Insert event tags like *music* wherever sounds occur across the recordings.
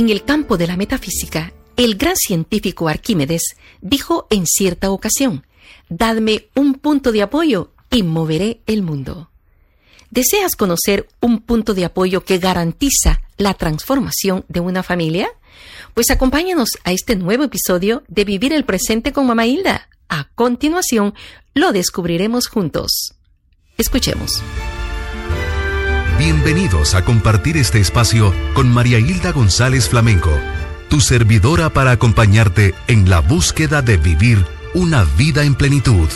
En el campo de la metafísica, el gran científico Arquímedes dijo en cierta ocasión, Dadme un punto de apoyo y moveré el mundo. ¿Deseas conocer un punto de apoyo que garantiza la transformación de una familia? Pues acompáñanos a este nuevo episodio de Vivir el Presente con Mamá Hilda. A continuación, lo descubriremos juntos. Escuchemos. Bienvenidos a compartir este espacio con María Hilda González Flamenco, tu servidora para acompañarte en la búsqueda de vivir una vida en plenitud.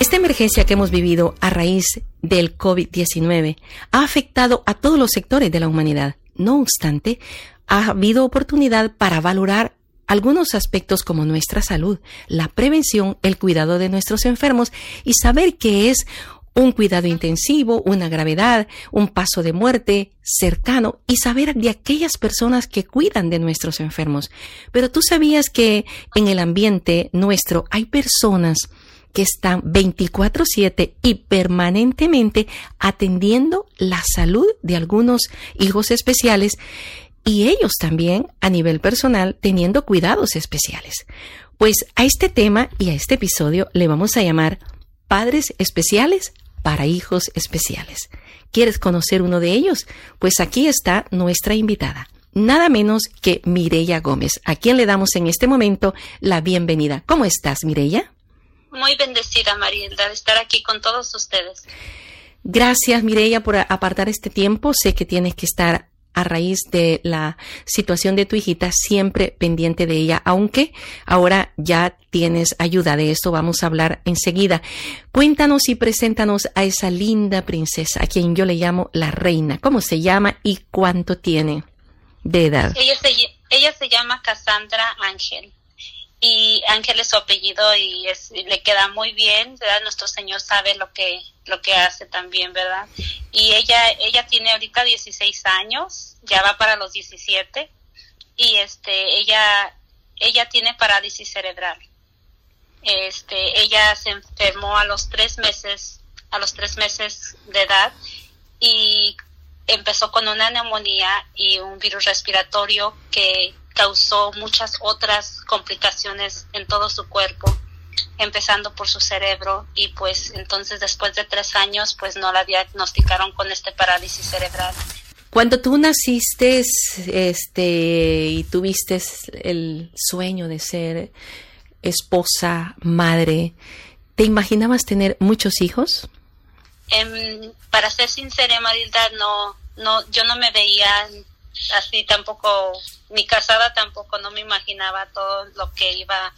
Esta emergencia que hemos vivido a raíz del COVID-19 ha afectado a todos los sectores de la humanidad. No obstante, ha habido oportunidad para valorar algunos aspectos como nuestra salud, la prevención, el cuidado de nuestros enfermos y saber que es un cuidado intensivo, una gravedad, un paso de muerte cercano y saber de aquellas personas que cuidan de nuestros enfermos. Pero tú sabías que en el ambiente nuestro hay personas que están 24/7 y permanentemente atendiendo la salud de algunos hijos especiales y ellos también a nivel personal teniendo cuidados especiales. Pues a este tema y a este episodio le vamos a llamar Padres Especiales para Hijos Especiales. ¿Quieres conocer uno de ellos? Pues aquí está nuestra invitada, nada menos que Mireya Gómez, a quien le damos en este momento la bienvenida. ¿Cómo estás, Mireya? Muy bendecida, Marielda, de estar aquí con todos ustedes. Gracias, Mireya, por apartar este tiempo. Sé que tienes que estar a raíz de la situación de tu hijita, siempre pendiente de ella, aunque ahora ya tienes ayuda. De esto vamos a hablar enseguida. Cuéntanos y preséntanos a esa linda princesa, a quien yo le llamo la reina. ¿Cómo se llama y cuánto tiene de edad? Ella se, ella se llama Cassandra Ángel y Ángel es su apellido y, le queda muy bien, ¿verdad? Nuestro Señor sabe lo que, lo que hace también, ¿verdad? Y ella, ella tiene ahorita 16 años, ya va para los 17, y este, ella, ella tiene parálisis cerebral. Este, ella se enfermó a los tres meses, a los tres meses de edad, y empezó con una neumonía y un virus respiratorio que causó muchas otras complicaciones en todo su cuerpo, empezando por su cerebro y pues entonces después de tres años pues no la diagnosticaron con este parálisis cerebral. Cuando tú naciste este, y tuviste el sueño de ser esposa, madre, ¿te imaginabas tener muchos hijos? Em, para ser sincera, Marilda, no, no, yo no me veía así tampoco, mi casada tampoco no me imaginaba todo lo que iba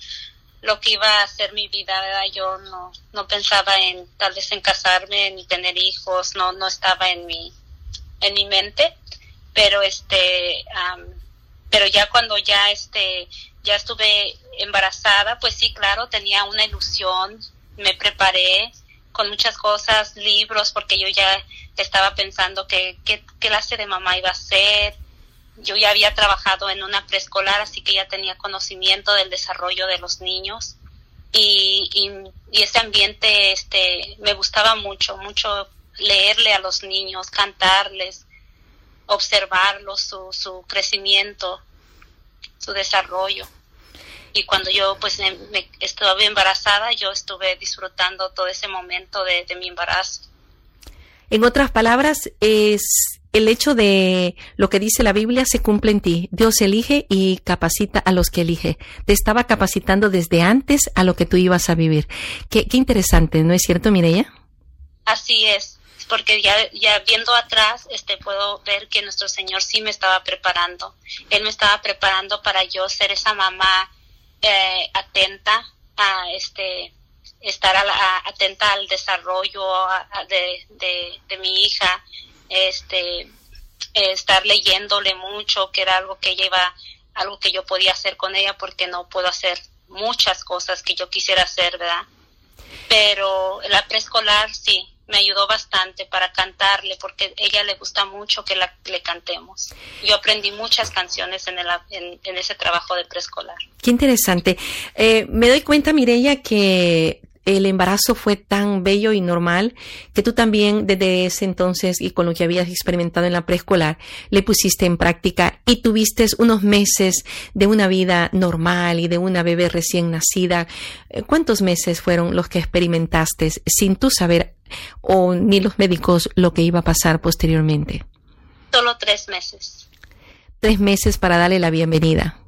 lo que iba a ser mi vida, ¿verdad? Yo no, no pensaba en tal vez en casarme ni tener hijos, no, no estaba en mi, en mi mente, pero este, pero ya cuando ya este, ya estuve embarazada, pues sí, claro, tenía una ilusión, me preparé con muchas cosas, libros, porque yo ya estaba pensando que qué clase de mamá iba a ser, yo ya había trabajado en una preescolar, así que ya tenía conocimiento del desarrollo de los niños y, y, ese ambiente este, me gustaba mucho, mucho leerle a los niños, cantarles, observarlos, su, su crecimiento, su desarrollo. Y cuando yo pues me, estuve embarazada, yo estuve disfrutando todo ese momento de, de mi embarazo. En otras palabras, es el hecho de lo que dice la Biblia se cumple en ti. Dios elige y capacita a los que elige. Te estaba capacitando desde antes a lo que tú ibas a vivir. Qué, interesante, ¿no es cierto, Mireya? Así es, porque ya, viendo atrás, este, puedo ver que nuestro Señor sí me estaba preparando. Él me estaba preparando para yo ser esa mamá eh, atenta a este estar atenta al desarrollo de, de, de mi hija, este, estar leyéndole mucho, que era algo que lleva, algo que yo podía hacer con ella porque no puedo hacer muchas cosas que yo quisiera hacer, ¿verdad? Pero la preescolar sí, me ayudó bastante para cantarle porque ella le gusta mucho que le cantemos. Yo aprendí muchas canciones en, el, en, ese trabajo de preescolar. Qué interesante. Eh, me doy cuenta, Mireya, que el embarazo fue tan bello y normal que tú también desde ese entonces y con lo que habías experimentado en la preescolar le pusiste en práctica y tuviste unos meses de una vida normal y de una bebé recién nacida. Eh, ¿Cuántos meses fueron los que experimentaste sin tú saber o ni los médicos lo que iba a pasar posteriormente? Solo tres meses. Tres meses para darle la bienvenida.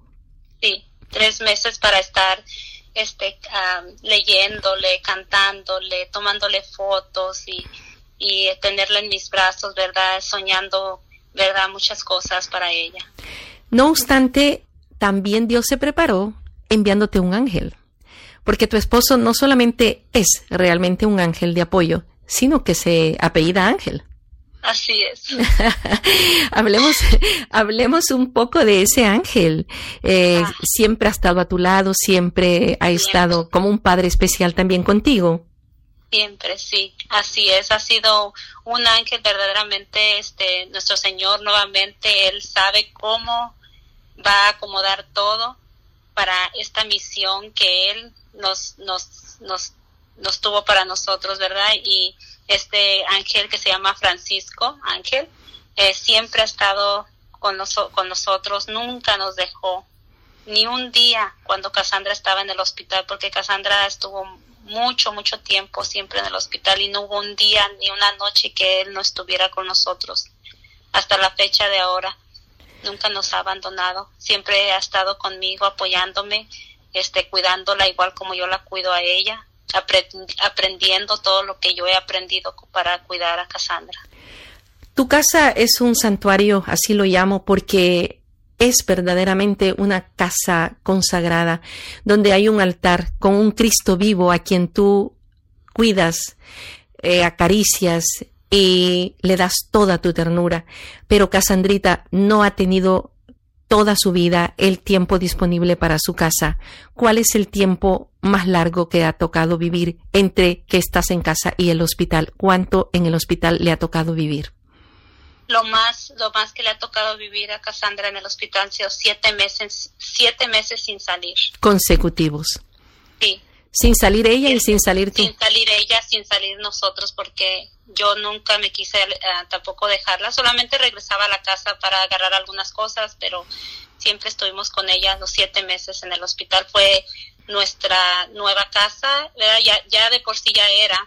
Sí, tres meses para estar este, leyéndole, cantándole, tomándole fotos y, y tenerla en mis brazos, ¿verdad? Soñando, ¿verdad? Muchas cosas para ella. No obstante, también Dios se preparó enviándote un ángel, porque tu esposo no solamente es realmente un ángel de apoyo, sino que se apellida Ángel. Así es. *laughs* hablemos, hablemos un poco de ese ángel. Eh, ah. Siempre ha estado a tu lado, siempre ha estado como un padre especial también contigo. Siempre, sí, así es. Ha sido un ángel verdaderamente, este, nuestro Señor nuevamente, Él sabe cómo va a acomodar todo para esta misión que Él nos, nos, nos, nos tuvo para nosotros, ¿verdad? Y este ángel que se llama Francisco Ángel, eh, siempre ha estado con, con nosotros, nunca nos dejó, ni un día cuando Cassandra estaba en el hospital, porque Cassandra estuvo mucho, mucho tiempo siempre en el hospital y no hubo un día ni una noche que él no estuviera con nosotros, hasta la fecha de ahora. Nunca nos ha abandonado, siempre ha estado conmigo apoyándome, este, cuidándola igual como yo la cuido a ella aprendiendo todo lo que yo he aprendido para cuidar a Cassandra. Tu casa es un santuario, así lo llamo, porque es verdaderamente una casa consagrada, donde hay un altar con un Cristo vivo a quien tú cuidas, eh, acaricias y le das toda tu ternura. Pero Casandrita no ha tenido toda su vida el tiempo disponible para su casa. ¿Cuál es el tiempo más largo que ha tocado vivir entre que estás en casa y el hospital? ¿Cuánto en el hospital le ha tocado vivir? Lo más, lo más que le ha tocado vivir a Cassandra en el hospital han sido siete meses, siete meses sin salir. Consecutivos. Sí. Sin salir ella y sin salir tú. Sin salir ella, sin salir nosotros, porque yo nunca me quise eh, tampoco dejarla, solamente regresaba a la casa para agarrar algunas cosas, pero siempre estuvimos con ella los siete meses en el hospital. Fue nuestra nueva casa, ya, ya de por sí ya era,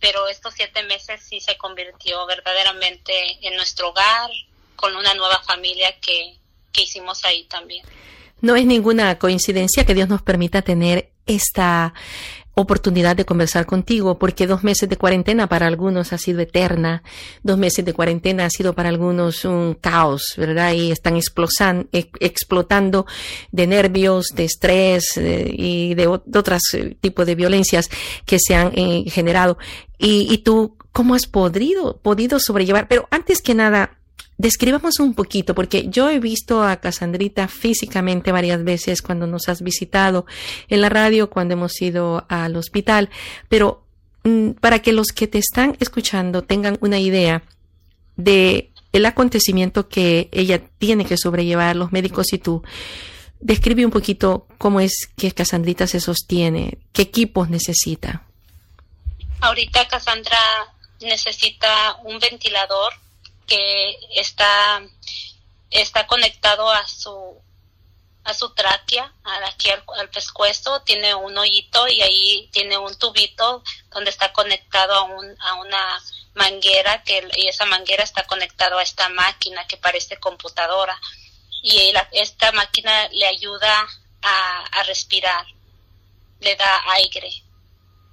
pero estos siete meses sí se convirtió verdaderamente en nuestro hogar, con una nueva familia que, que hicimos ahí también. No es ninguna coincidencia que Dios nos permita tener esta oportunidad de conversar contigo, porque dos meses de cuarentena para algunos ha sido eterna, dos meses de cuarentena ha sido para algunos un caos, ¿verdad? Y están explotando de nervios, de estrés eh, y de, otros eh, tipos de violencias que se han eh, generado. Y, y tú, ¿cómo has podido, podido sobrellevar? Pero antes que nada, Describamos un poquito, porque yo he visto a Casandrita físicamente varias veces cuando nos has visitado en la radio, cuando hemos ido al hospital, pero mm, para que los que te están escuchando tengan una idea de el acontecimiento que ella tiene que sobrellevar, los médicos y tú, describe un poquito cómo es que Casandrita se sostiene, qué equipos necesita. Ahorita Casandra necesita un ventilador que está, está conectado a su a su tráquea, aquí al, pescuezo, tiene un hoyito y ahí tiene un tubito donde está conectado a, un, a una manguera que, y esa manguera está conectado a esta máquina que parece computadora y esta máquina le ayuda a, a, respirar, le da aire.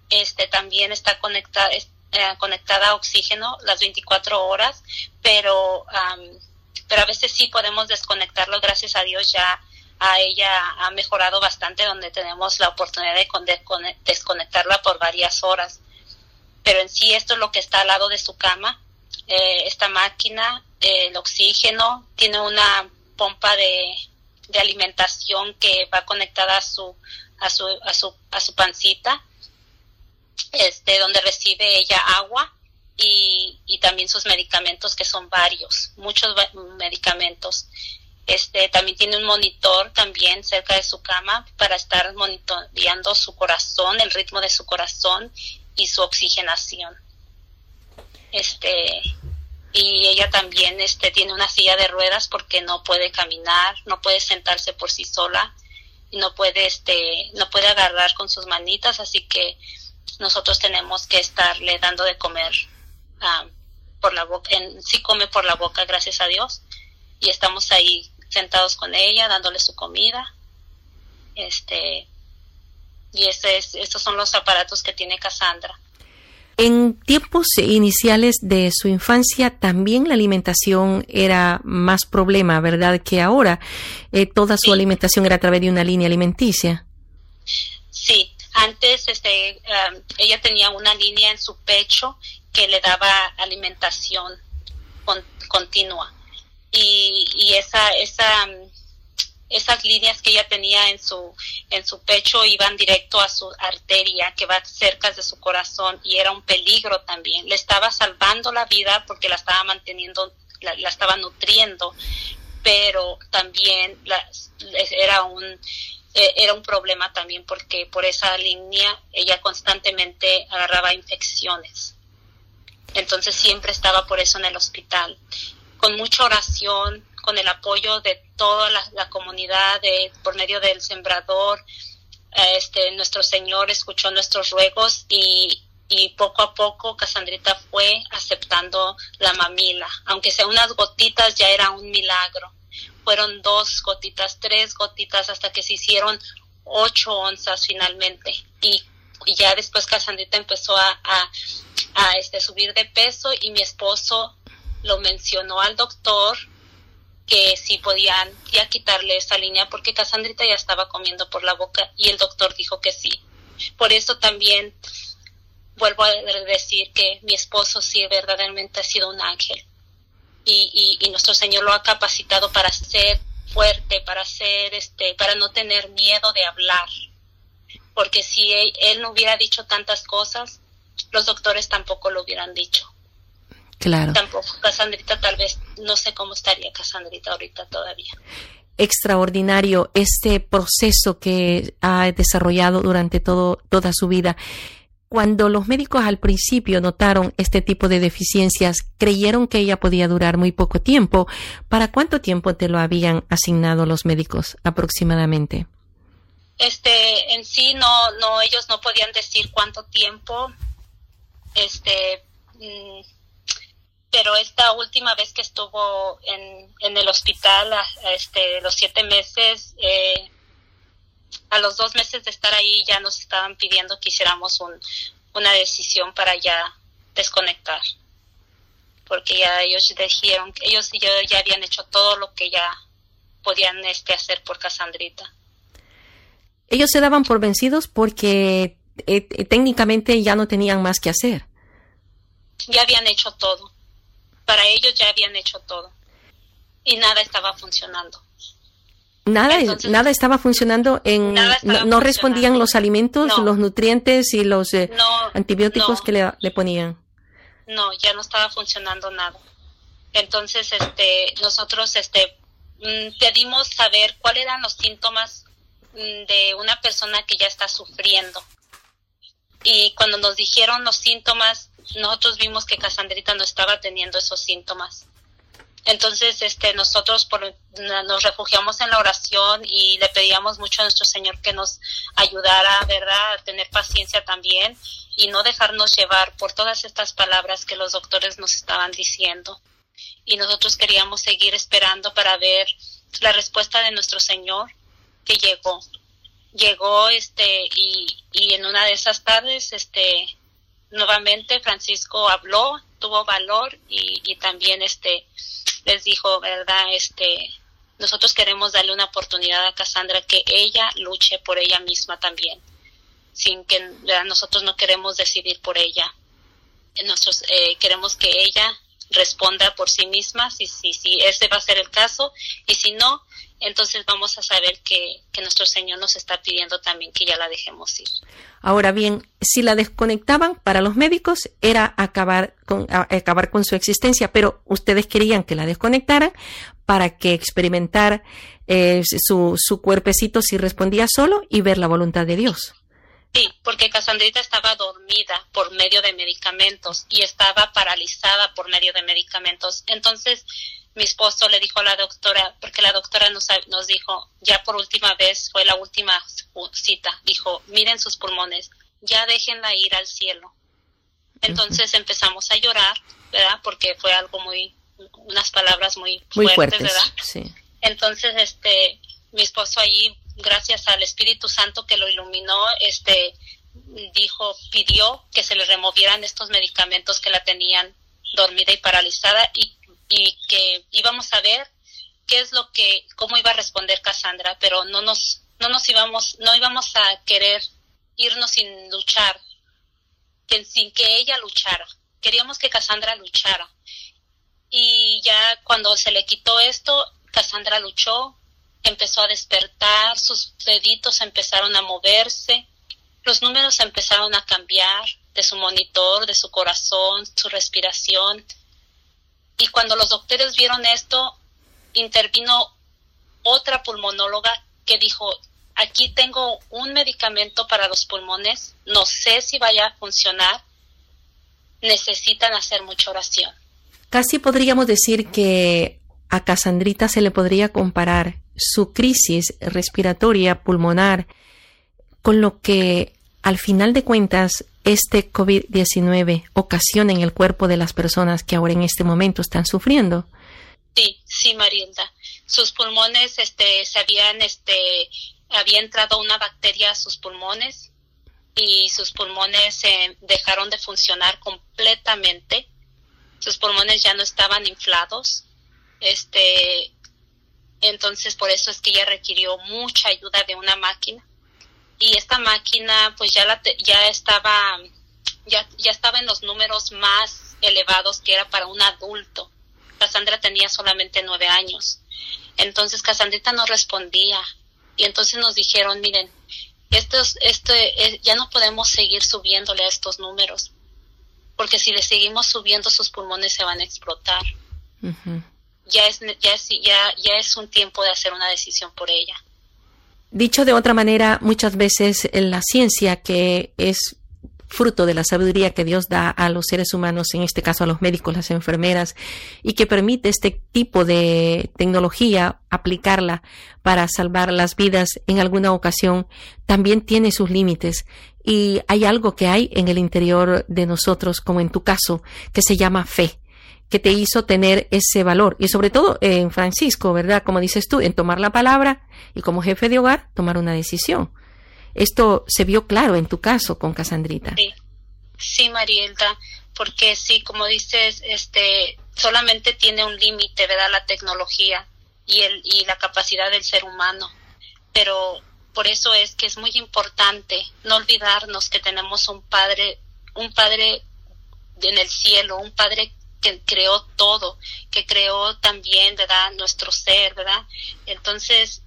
Este también está conectada, eh, conectada a oxígeno las 24 horas, pero, pero a veces sí podemos desconectarlo, gracias a Dios ya a ella ha mejorado bastante donde tenemos la oportunidad de, desconectarla por varias horas. Pero en sí esto es lo que está al lado de su cama, eh, esta máquina, el oxígeno, tiene una pompa de, de alimentación que va conectada a su, a su, a su, a su pancita este, donde recibe ella agua y, y también sus medicamentos, que son varios, muchos medicamentos. Este, también tiene un monitor también cerca de su cama para estar monitoreando su corazón, el ritmo de su corazón y su oxigenación. Este, y ella también este, tiene una silla de ruedas porque no puede caminar, no puede sentarse por sí sola no puede, este, no puede agarrar con sus manitas, así que nosotros tenemos que estarle dando de comer ah, por la boca, en, sí come por la boca, gracias a Dios, y estamos ahí sentados con ella, dándole su comida, este, y este es, estos son los aparatos que tiene Cassandra. En tiempos iniciales de su infancia también la alimentación era más problema, ¿verdad? Que ahora eh, toda su alimentación era a través de una línea alimenticia. Sí, antes este, um, ella tenía una línea en su pecho que le daba alimentación continua. Y, y esa esa um, esas líneas que ella tenía en su en su pecho iban directo a su arteria que va cerca de su corazón y era un peligro también. Le estaba salvando la vida porque la estaba manteniendo la, estaba nutriendo pero también era un e, era un problema también porque por esa línea ella constantemente agarraba infecciones entonces siempre estaba por eso en el hospital con mucha oración con el apoyo de toda la, comunidad, de, por medio del sembrador. Este, nuestro Señor escuchó nuestros ruegos y, y poco a poco Casandrita fue aceptando la mamila. Aunque sea unas gotitas, ya era un milagro. Fueron dos gotitas, tres gotitas, hasta que se hicieron ocho onzas finalmente. Y, ya después Casandrita empezó a, a, este, subir de peso y mi esposo lo mencionó al doctor que si podían ya quitarle esa línea porque Casandrita ya estaba comiendo por la boca y el doctor dijo que sí. Por eso también vuelvo a decir que mi esposo sí verdaderamente ha sido un ángel y, y, nuestro Señor lo ha capacitado para ser fuerte, para ser este, para no tener miedo de hablar, porque si él no hubiera dicho tantas cosas, los doctores tampoco lo hubieran dicho. Claro. Tampoco Casandrita, tal vez, no sé cómo estaría Casandrita ahorita todavía. Extraordinario este proceso que ha desarrollado durante todo, toda su vida. Cuando los médicos al principio notaron este tipo de deficiencias, creyeron que ella podía durar muy poco tiempo. ¿Para cuánto tiempo te lo habían asignado los médicos aproximadamente? Este, en sí no, no, ellos no podían decir cuánto tiempo. Este, mm, pero esta última vez que estuvo en, en el hospital, este, los siete meses, eh, a los dos meses de estar ahí ya nos estaban pidiendo que hiciéramos un, una decisión para ya desconectar, porque ya ellos dijeron, ellos y yo ya habían hecho todo lo que ya podían este, hacer por Casandrita. Ellos se daban por vencidos porque eh, técnicamente ya no tenían más que hacer. Ya habían hecho todo para ellos ya habían hecho todo y nada estaba funcionando. Nada, nada estaba funcionando en no, respondían los alimentos, los nutrientes y los eh, antibióticos que le, ponían. No, ya no estaba funcionando nada. Entonces, este, nosotros, este, mm, pedimos saber cuáles eran los síntomas mm, de una persona que ya está sufriendo. Y cuando nos dijeron los síntomas, nosotros vimos que Casandrita no estaba teniendo esos síntomas. Entonces, este, nosotros nos refugiamos en la oración y le pedíamos mucho a nuestro Señor que nos ayudara, ¿verdad?, a tener paciencia también y no dejarnos llevar por todas estas palabras que los doctores nos estaban diciendo. Y nosotros queríamos seguir esperando para ver la respuesta de nuestro Señor que llegó. Llegó, este, y, y en una de esas tardes, este, nuevamente Francisco habló, tuvo valor y, también este les dijo, ¿verdad? Este, nosotros queremos darle una oportunidad a Cassandra que ella luche por ella misma también, sin que nosotros no queremos decidir por ella. Nosotros eh, queremos que ella responda por sí misma, si, si, si ese va a ser el caso, y si no, entonces vamos a saber que, que, nuestro Señor nos está pidiendo también que ya la dejemos ir. Ahora bien, si la desconectaban para los médicos era acabar con, acabar con su existencia, pero ustedes querían que la desconectaran para que experimentar eh, su, su cuerpecito si respondía solo y ver la voluntad de Dios. Sí, porque Casandrita estaba dormida por medio de medicamentos y estaba paralizada por medio de medicamentos. Entonces, mi esposo le dijo a la doctora, porque la doctora nos, nos dijo, ya por última vez, fue la última cita, dijo, miren sus pulmones, ya déjenla ir al cielo. Entonces empezamos a llorar, ¿verdad? Porque fue algo muy, unas palabras muy, muy fuertes, fuertes, ¿verdad? Sí. Entonces, este, mi esposo allí, gracias al Espíritu Santo que lo iluminó, este, dijo, pidió que se le removieran estos medicamentos que la tenían dormida y paralizada y, y que íbamos a ver qué es lo que, cómo iba a responder Cassandra, pero no nos, no nos íbamos, no íbamos a querer irnos sin luchar, sin que ella luchara. Queríamos que Cassandra luchara. Y ya cuando se le quitó esto, Cassandra luchó, empezó a despertar, sus deditos empezaron a moverse, los números empezaron a cambiar de su monitor, de su corazón, su respiración. Y cuando los doctores vieron esto, intervino otra pulmonóloga que dijo, aquí tengo un medicamento para los pulmones, no sé si vaya a funcionar, necesitan hacer mucha oración. Casi podríamos decir que a Casandrita se le podría comparar su crisis respiratoria pulmonar con lo que al final de cuentas este COVID-19 ocasiona en el cuerpo de las personas que ahora en este momento están sufriendo. Sí, sí, Marilda. Sus pulmones, este, se habían, este, había entrado una bacteria a sus pulmones y sus pulmones dejaron de funcionar completamente. Sus pulmones ya no estaban inflados. Este, entonces por eso es que ella requirió mucha ayuda de una máquina y esta máquina pues ya la ya estaba ya, ya estaba en los números más elevados que era para un adulto. Cassandra tenía solamente nueve años. Entonces Cassandrita no respondía y entonces nos dijeron, miren, estos, este, ya no podemos seguir subiéndole a estos números porque si le seguimos subiendo sus pulmones se van a explotar. Uh -huh ya es, ya, es, ya, ya es un tiempo de hacer una decisión por ella. Dicho de otra manera, muchas veces la ciencia, que es fruto de la sabiduría que Dios da a los seres humanos, en este caso a los médicos, las enfermeras, y que permite este tipo de tecnología aplicarla para salvar las vidas en alguna ocasión, también tiene sus límites. Y hay algo que hay en el interior de nosotros, como en tu caso, que se llama fe que te hizo tener ese valor. Y sobre todo en Francisco, ¿verdad? Como dices tú, en tomar la palabra y como jefe de hogar tomar una decisión. Esto se vio claro en tu caso con Casandrita. Sí, sí porque sí, como dices, este, solamente tiene un límite, ¿verdad? La tecnología y, el, y la capacidad del ser humano. Pero por eso es que es muy importante no olvidarnos que tenemos un Padre, un Padre en el cielo, un Padre que creó todo, que creó también, ¿verdad? Nuestro ser, ¿verdad? Entonces,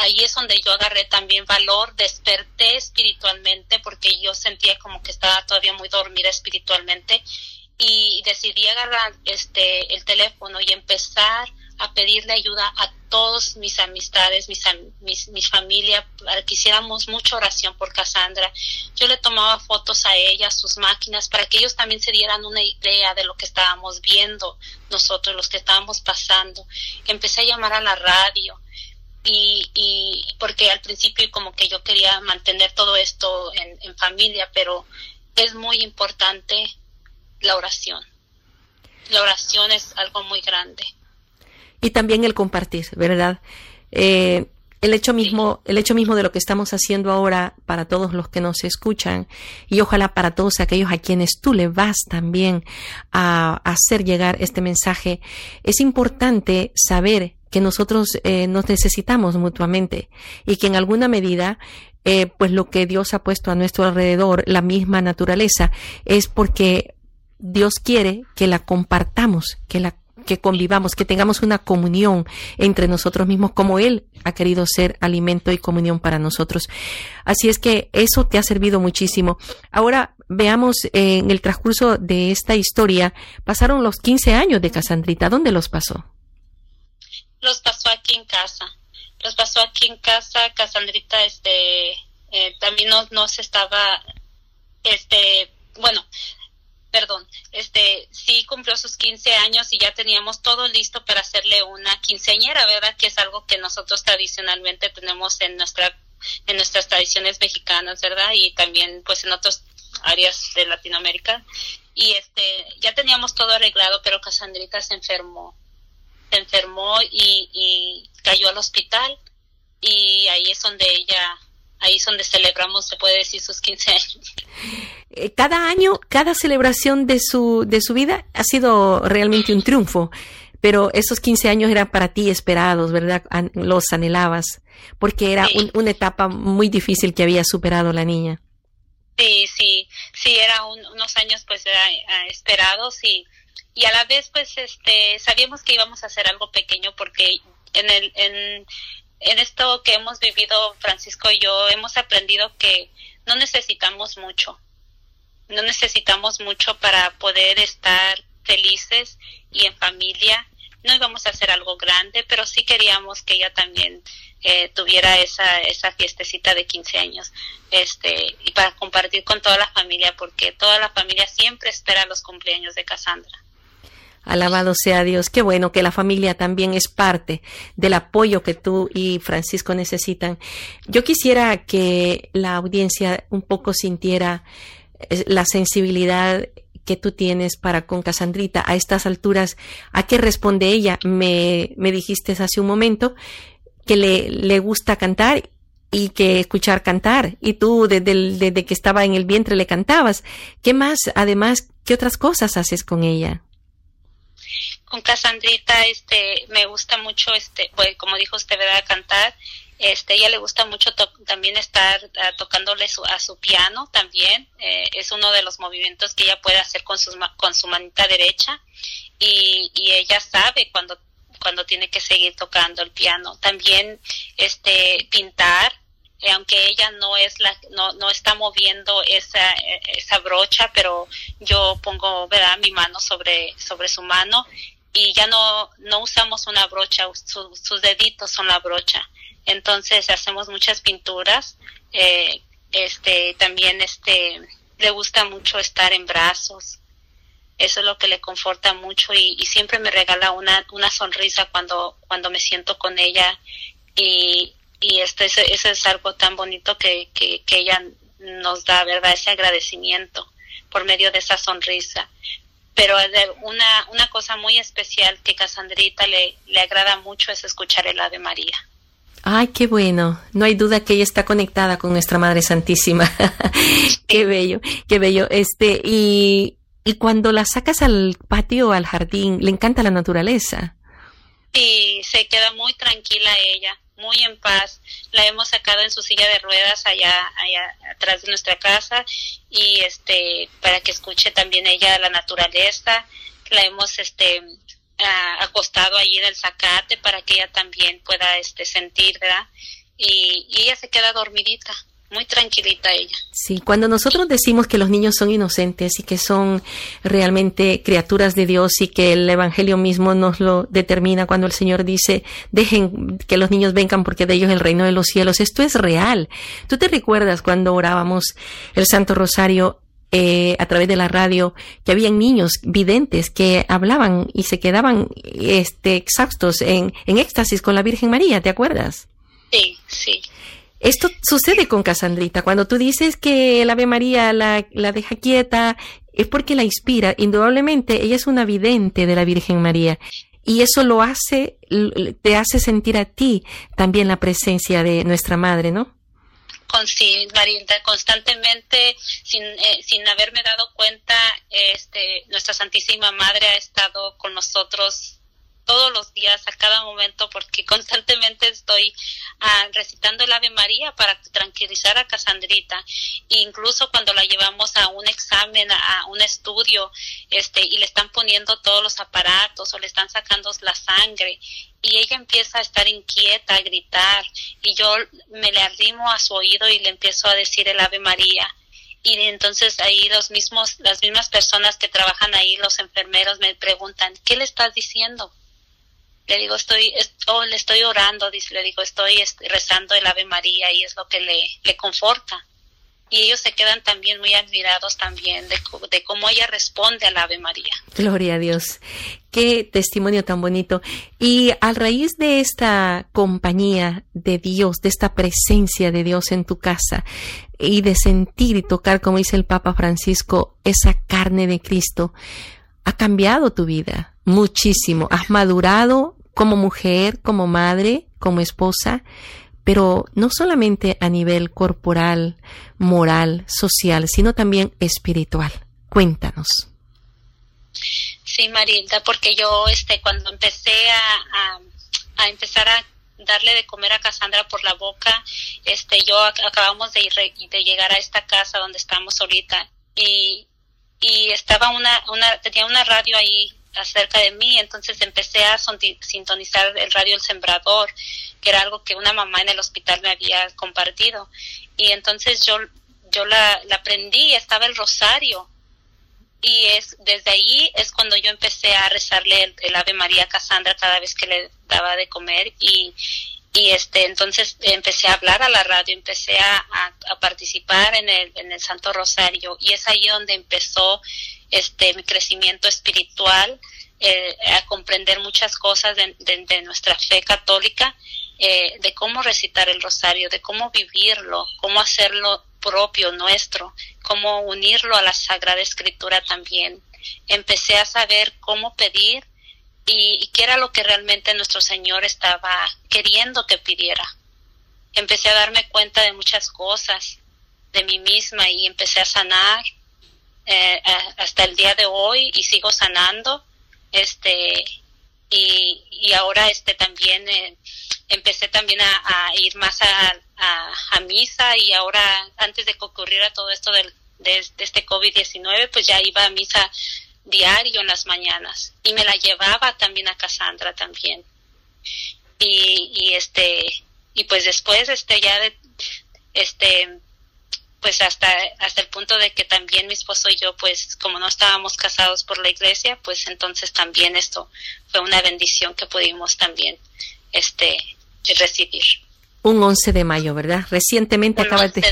ahí es donde yo agarré también valor, desperté espiritualmente porque yo sentía como que estaba todavía muy dormida espiritualmente y decidí agarrar este el teléfono y empezar a pedirle ayuda a todos mis amistades, mis, mis, mis familia, que hiciéramos mucha oración por Cassandra. Yo le tomaba fotos a ella, sus máquinas, para que ellos también se dieran una idea de lo que estábamos viendo nosotros, los que estábamos pasando. Empecé a llamar a la radio. Y, y porque al principio como que yo quería mantener todo esto en familia, pero es muy importante la oración. La oración es algo muy grande y también el compartir, ¿verdad? Eh, el hecho mismo, el hecho mismo de lo que estamos haciendo ahora para todos los que nos escuchan y ojalá para todos aquellos a quienes tú le vas también a, hacer llegar este mensaje, es importante saber que nosotros eh, nos necesitamos mutuamente y que en alguna medida eh, pues lo que Dios ha puesto a nuestro alrededor, la misma naturaleza, es porque Dios quiere que la compartamos, que la que convivamos, que tengamos una comunión entre nosotros mismos como Él ha querido ser alimento y comunión para nosotros. Así es que eso te ha servido muchísimo. Ahora veamos eh, en el transcurso de esta historia, pasaron los 15 años de Casandrita. ¿Dónde los pasó? Los pasó aquí en casa. Los pasó aquí en casa. Casandrita, este, eh, también no, no se estaba, este, bueno, perdón, este, sí cumplió sus 15 años y ya teníamos todo listo para hacerle una quinceañera, ¿verdad? Que es algo que nosotros tradicionalmente tenemos en nuestra en nuestras tradiciones mexicanas, ¿verdad? Y también pues en otras áreas de Latinoamérica. Y este, ya teníamos todo arreglado, pero Casandrita se enfermó. Se enfermó y, y cayó al hospital y ahí es donde ella ahí es donde celebramos, se puede decir, sus 15 años. Eh, cada año, cada celebración de su, de su vida ha sido realmente un triunfo, pero esos 15 años eran para ti esperados, ¿verdad? Los anhelabas, porque era una etapa muy difícil que había superado la niña. Sí, sí, sí, eran unos años pues esperados y, y a la vez pues este sabíamos que íbamos a hacer algo pequeño porque en el en, en esto que hemos vivido Francisco y yo hemos aprendido que no necesitamos mucho, no necesitamos mucho para poder estar felices y en familia. No íbamos a hacer algo grande, pero sí queríamos que ella también eh, tuviera esa, esa fiestecita de 15 años este, y para compartir con toda la familia, porque toda la familia siempre espera los cumpleaños de Cassandra. Alabado sea Dios. Qué bueno que la familia también es parte del apoyo que tú y Francisco necesitan. Yo quisiera que la audiencia un poco sintiera eh, la sensibilidad que tú tienes para con Casandrita a estas alturas. ¿A qué responde ella? Me, me dijiste hace un momento que le, le gusta cantar y que escuchar cantar. Y tú desde, desde que estaba en el vientre le cantabas. ¿Qué más? Además, ¿qué otras cosas haces con ella? Con Casandrita este me gusta mucho este pues como dijo usted verdad cantar este ella le gusta mucho también estar ah, tocándole su, a su piano también eh, es uno de los movimientos que ella puede hacer con sus con su manita derecha y, y ella sabe cuando cuando tiene que seguir tocando el piano. También este pintar eh, aunque ella no es la no, no está moviendo esa, esa brocha pero yo pongo verdad mi mano sobre sobre su mano y ya no no usamos una brocha sus deditos son la brocha entonces hacemos muchas pinturas eh, este también este le gusta mucho estar en brazos eso es lo que le conforta mucho y, siempre me regala una, una sonrisa cuando cuando me siento con ella y, y este, ese, es algo tan bonito que, que, ella nos da, ¿verdad? Ese agradecimiento por medio de esa sonrisa. Pero una, una cosa muy especial que Casandrita le, le agrada mucho es escuchar el Ave María. Ay, qué bueno. No hay duda que ella está conectada con nuestra Madre Santísima. *laughs* qué bello, qué bello. Este, y, y cuando la sacas al patio, al jardín, le encanta la naturaleza. Sí, se queda muy tranquila ella muy en paz. La hemos sacado en su silla de ruedas allá, allá atrás de nuestra casa y este para que escuche también ella la naturaleza. La hemos este acostado allí en el zacate para que ella también pueda este sentir, ¿verdad? Y ella se queda dormidita muy tranquilita ella. Sí, cuando nosotros decimos que los niños son inocentes y que son realmente criaturas de Dios y que el Evangelio mismo nos lo determina cuando el Señor dice, dejen que los niños vengan porque de ellos el reino de los cielos, esto es real. ¿Tú te recuerdas cuando orábamos el Santo Rosario eh, a través de la radio que habían niños videntes que hablaban y se quedaban este, exhaustos en, en éxtasis con la Virgen María, ¿te acuerdas? Sí, sí. Esto sucede con Casandrita. Cuando tú dices que el Ave María la, la deja quieta, es porque la inspira. Indudablemente, ella es una vidente de la Virgen María. Y eso lo hace, te hace sentir a ti también la presencia de nuestra Madre, ¿no? Sí, constantemente, sin, eh, sin haberme dado cuenta, este, nuestra Santísima Madre ha estado con nosotros todos los días, a cada momento, porque *laughs* constantemente estoy recitando el Ave María para tranquilizar a Casandrita. Incluso cuando la llevamos a un examen, a un estudio, este, y le están poniendo todos los aparatos o le están sacando la sangre, y ella empieza a estar inquieta, a gritar, y yo me le arrimo a su oído y le empiezo a decir el Ave María y entonces ahí los mismos las mismas personas que trabajan ahí los enfermeros me preguntan qué le estás diciendo le digo estoy oh, le estoy orando dice le digo estoy este, rezando el Ave María y es lo que le, le conforta y ellos se quedan también muy admirados también de, de, cómo ella responde al Ave María. Gloria a Dios. Qué testimonio tan bonito. Y a raíz de esta compañía de Dios, de esta presencia de Dios en tu casa y de sentir y tocar, como dice el Papa Francisco, esa carne de Cristo, ha cambiado tu vida muchísimo. Has madurado como mujer, como madre, como esposa pero no solamente a nivel corporal, moral, social, sino también espiritual. Cuéntanos. Sí, Marilda, porque yo este cuando empecé a, a, empezar a darle de comer a Cassandra por la boca, este yo acabamos de, ir, de llegar a esta casa donde estamos ahorita y, y estaba una, una tenía una radio ahí acerca de mí, entonces empecé a sintonizar el radio El Sembrador, que era algo que una mamá en el hospital me había compartido. Y entonces yo, yo la, la aprendí, estaba el rosario. Y es desde ahí es cuando yo empecé a rezarle el, Ave María a Cassandra cada vez que le daba de comer y, y este entonces empecé a hablar a la radio empecé a, a, participar en el, en el Santo Rosario y es ahí donde empezó este mi crecimiento espiritual eh, a comprender muchas cosas de, nuestra fe católica eh, de cómo recitar el rosario de cómo vivirlo cómo hacerlo propio nuestro cómo unirlo a la sagrada escritura también empecé a saber cómo pedir y, y qué era lo que realmente nuestro Señor estaba queriendo que pidiera. Empecé a darme cuenta de muchas cosas de mí misma y empecé a sanar eh, hasta el día de hoy y sigo sanando. Este, y, y ahora este también eh, empecé también a, ir más a, a, misa y ahora antes de que ocurriera todo esto del, de, de este COVID-19 pues ya iba a misa diario en las mañanas y me la llevaba también a Cassandra también y, y este y pues después este ya de, este pues hasta hasta el punto de que también mi esposo y yo pues como no estábamos casados por la iglesia pues entonces también esto fue una bendición que pudimos también este recibir un 11 de mayo, ¿verdad? Recientemente acabas, de,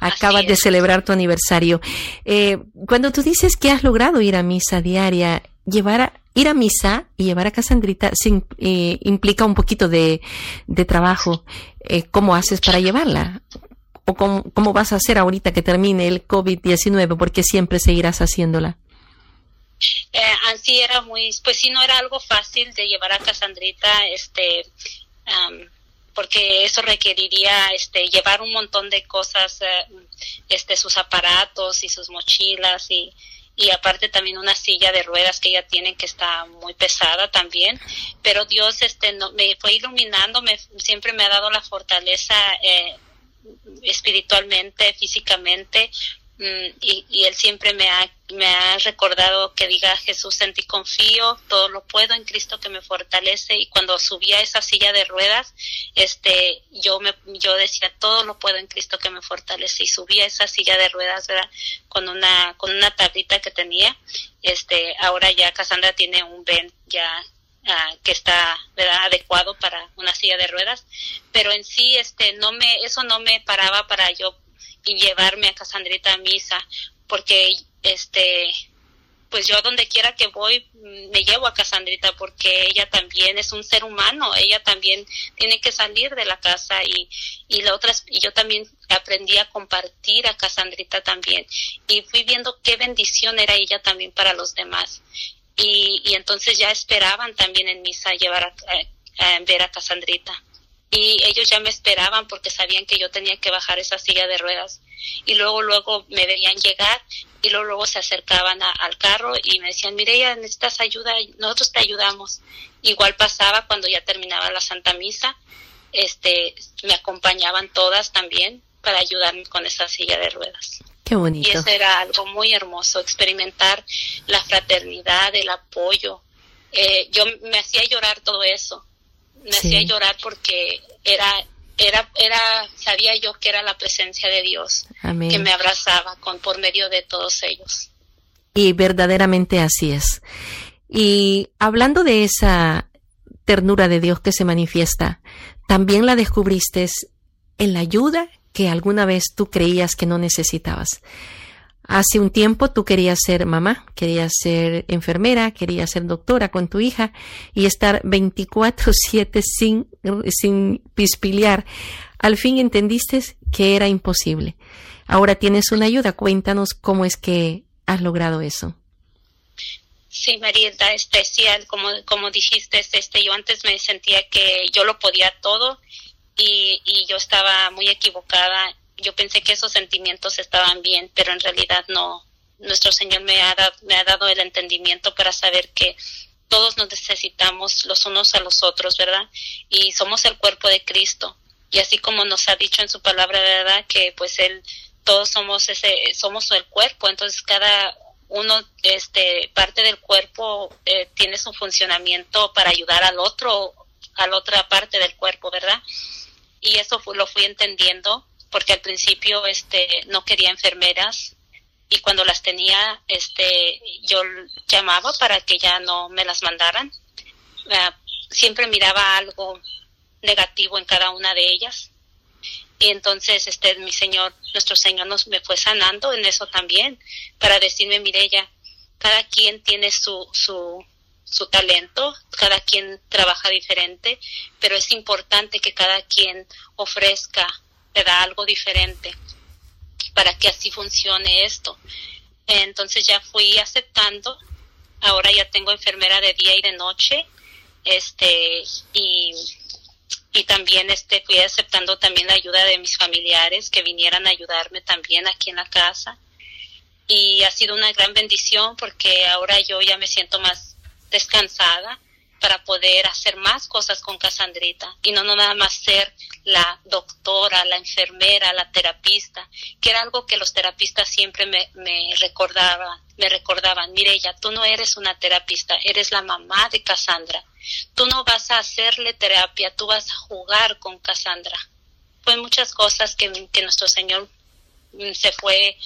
acabas de celebrar tu aniversario. Eh, cuando tú dices que has logrado ir a misa diaria, llevar a, ir a misa y llevar a Casandrita eh, implica un poquito de, de trabajo. Eh, ¿Cómo haces para llevarla? ¿O cómo, vas a hacer ahorita que termine el COVID-19? Porque siempre seguirás haciéndola. Eh, así era muy, pues sí, no era algo fácil de llevar a Casandrita, este, porque eso requeriría este llevar un montón de cosas eh, este sus aparatos y sus mochilas y y aparte también una silla de ruedas que ella tiene que está muy pesada también pero Dios este me fue iluminando me siempre me ha dado la fortaleza eh, espiritualmente físicamente Mm, y, y, él siempre me ha, me ha recordado que diga Jesús en ti confío, todo lo puedo en Cristo que me fortalece y cuando subía a esa silla de ruedas, este, yo me, yo decía todo lo puedo en Cristo que me fortalece y subía a esa silla de ruedas, ¿verdad? Con una, con una tablita que tenía, este, ahora ya Cassandra tiene un Ben ya Uh, que está ¿verdad? adecuado para una silla de ruedas pero en sí este no me eso no me paraba para yo llevarme a Casandrita a misa, porque este pues yo donde quiera que voy mm, me llevo a Casandrita porque ella también es un ser humano, ella también tiene que salir de la casa y, y la otra y yo también aprendí a compartir a Casandrita también y fui viendo qué bendición era ella también para los demás y, y entonces ya esperaban también en misa llevar a, a ver a Casandrita y ellos ya me esperaban porque sabían que yo tenía que bajar esa silla de ruedas. Y luego luego me veían llegar y luego luego se acercaban al carro y me decían ya necesitas ayuda nosotros te ayudamos igual pasaba cuando ya terminaba la Santa Misa este me acompañaban todas también para ayudarme con esa silla de ruedas Qué bonito. Y eso era algo muy hermoso, experimentar la fraternidad, el apoyo. Eh, yo me hacía llorar todo eso. Me hacía llorar porque era, era, era, sabía yo que era la presencia de Dios que me abrazaba con, por medio de todos ellos. Y verdaderamente así es. Y hablando de esa ternura de Dios que se manifiesta, también la descubriste en la ayuda que alguna vez tú creías que no necesitabas. Hace un tiempo tú querías ser mamá, querías ser enfermera, querías ser doctora con tu hija y estar 24/7 sin, sin pispiliar. Al fin entendiste que era imposible. Ahora tienes una ayuda. Cuéntanos cómo es que has logrado eso. Sí, Marilda, especial, como, como dijiste, este, yo antes me sentía que yo lo podía todo y, y yo estaba muy equivocada. Yo pensé que esos sentimientos estaban bien, pero en realidad no. Nuestro Señor me ha, dado, me ha dado el entendimiento para saber que todos nos necesitamos los unos a los otros, ¿verdad? Y somos el cuerpo de Cristo. Y así como nos ha dicho en su palabra, ¿verdad? Que pues Él, todos somos ese, somos el cuerpo, entonces cada uno, este, parte del cuerpo eh, tiene su funcionamiento para ayudar al otro, a la otra parte del cuerpo, ¿verdad? Y eso lo fui entendiendo porque al principio este no quería enfermeras y cuando las tenía este yo llamaba para que ya no me las mandaran. Ah, siempre miraba algo negativo en cada una de ellas. Y entonces este mi señor nuestro señor nos me fue sanando en eso también para decirme mire ella cada quien tiene su su su talento, cada quien trabaja diferente, pero es importante que cada quien ofrezca, le da algo diferente para que así funcione esto. Entonces ya fui aceptando, ahora ya tengo enfermera de día y de noche, este, y, y también este, fui aceptando también la ayuda de mis familiares que vinieran a ayudarme también aquí en la casa. Y ha sido una gran bendición porque ahora yo ya me siento más descansada para poder hacer más cosas con Casandrita y no, nada más ser la doctora, la enfermera, la terapista, que era algo que los terapistas siempre me, me recordaban, me recordaban, mire ella, tú no eres una terapista, eres la mamá de Cassandra, tú no vas a hacerle terapia, tú vas a jugar con Cassandra. Fue muchas cosas que, que nuestro Señor mm, se fue,